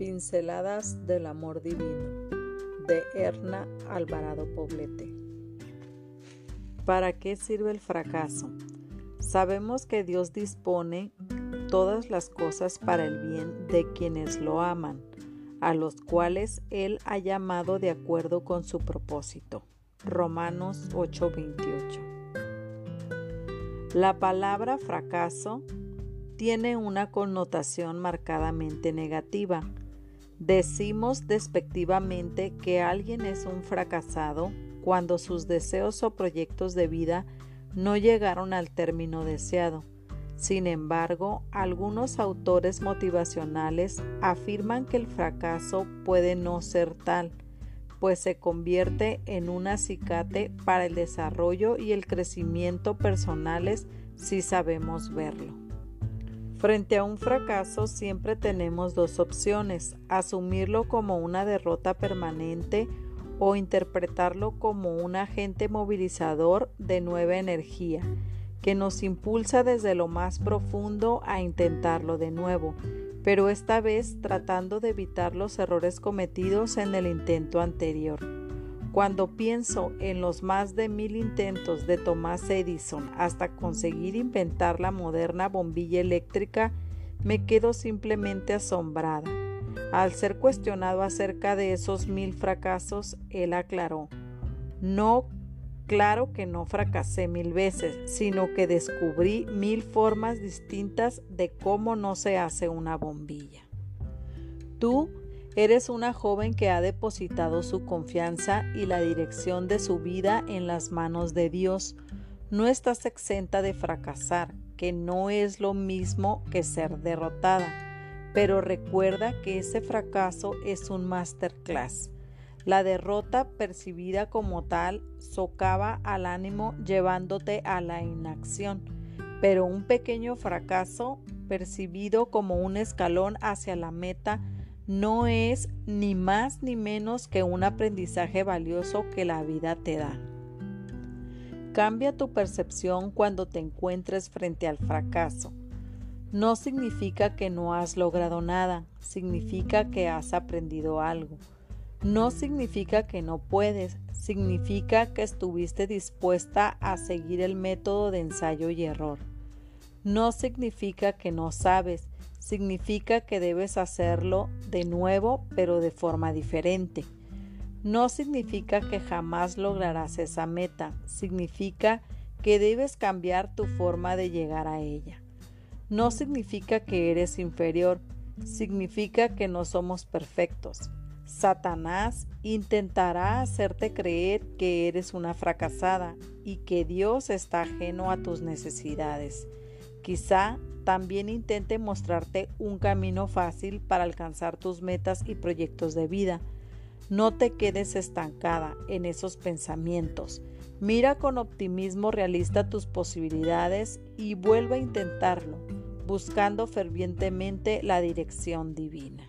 Pinceladas del Amor Divino de Erna Alvarado Poblete. ¿Para qué sirve el fracaso? Sabemos que Dios dispone todas las cosas para el bien de quienes lo aman, a los cuales Él ha llamado de acuerdo con su propósito. Romanos 8:28. La palabra fracaso tiene una connotación marcadamente negativa. Decimos despectivamente que alguien es un fracasado cuando sus deseos o proyectos de vida no llegaron al término deseado. Sin embargo, algunos autores motivacionales afirman que el fracaso puede no ser tal, pues se convierte en un acicate para el desarrollo y el crecimiento personales si sabemos verlo. Frente a un fracaso siempre tenemos dos opciones, asumirlo como una derrota permanente o interpretarlo como un agente movilizador de nueva energía que nos impulsa desde lo más profundo a intentarlo de nuevo, pero esta vez tratando de evitar los errores cometidos en el intento anterior. Cuando pienso en los más de mil intentos de Thomas Edison hasta conseguir inventar la moderna bombilla eléctrica, me quedo simplemente asombrada. Al ser cuestionado acerca de esos mil fracasos, él aclaró, no, claro que no fracasé mil veces, sino que descubrí mil formas distintas de cómo no se hace una bombilla. Tú Eres una joven que ha depositado su confianza y la dirección de su vida en las manos de Dios. No estás exenta de fracasar, que no es lo mismo que ser derrotada, pero recuerda que ese fracaso es un masterclass. La derrota percibida como tal socava al ánimo llevándote a la inacción, pero un pequeño fracaso percibido como un escalón hacia la meta no es ni más ni menos que un aprendizaje valioso que la vida te da. Cambia tu percepción cuando te encuentres frente al fracaso. No significa que no has logrado nada, significa que has aprendido algo. No significa que no puedes, significa que estuviste dispuesta a seguir el método de ensayo y error. No significa que no sabes, significa que debes hacerlo de nuevo pero de forma diferente. No significa que jamás lograrás esa meta, significa que debes cambiar tu forma de llegar a ella. No significa que eres inferior, significa que no somos perfectos. Satanás intentará hacerte creer que eres una fracasada y que Dios está ajeno a tus necesidades. Quizá también intente mostrarte un camino fácil para alcanzar tus metas y proyectos de vida. No te quedes estancada en esos pensamientos. Mira con optimismo realista tus posibilidades y vuelve a intentarlo, buscando fervientemente la dirección divina.